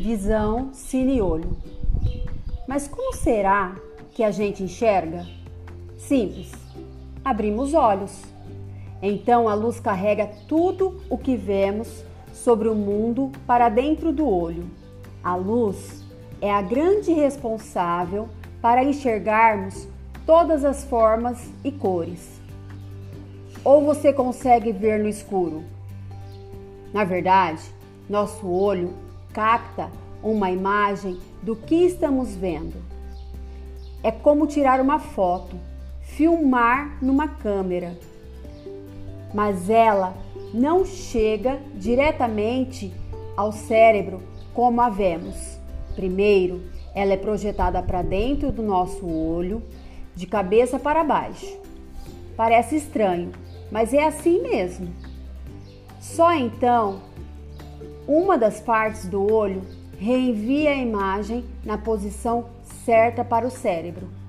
visão, cine-olho. Mas como será que a gente enxerga? Simples. Abrimos os olhos. Então a luz carrega tudo o que vemos sobre o mundo para dentro do olho. A luz é a grande responsável para enxergarmos todas as formas e cores. Ou você consegue ver no escuro? Na verdade, nosso olho capta uma imagem do que estamos vendo. É como tirar uma foto, filmar numa câmera. Mas ela não chega diretamente ao cérebro como a vemos. Primeiro, ela é projetada para dentro do nosso olho, de cabeça para baixo. Parece estranho, mas é assim mesmo. Só então, uma das partes do olho reenvia a imagem na posição certa para o cérebro.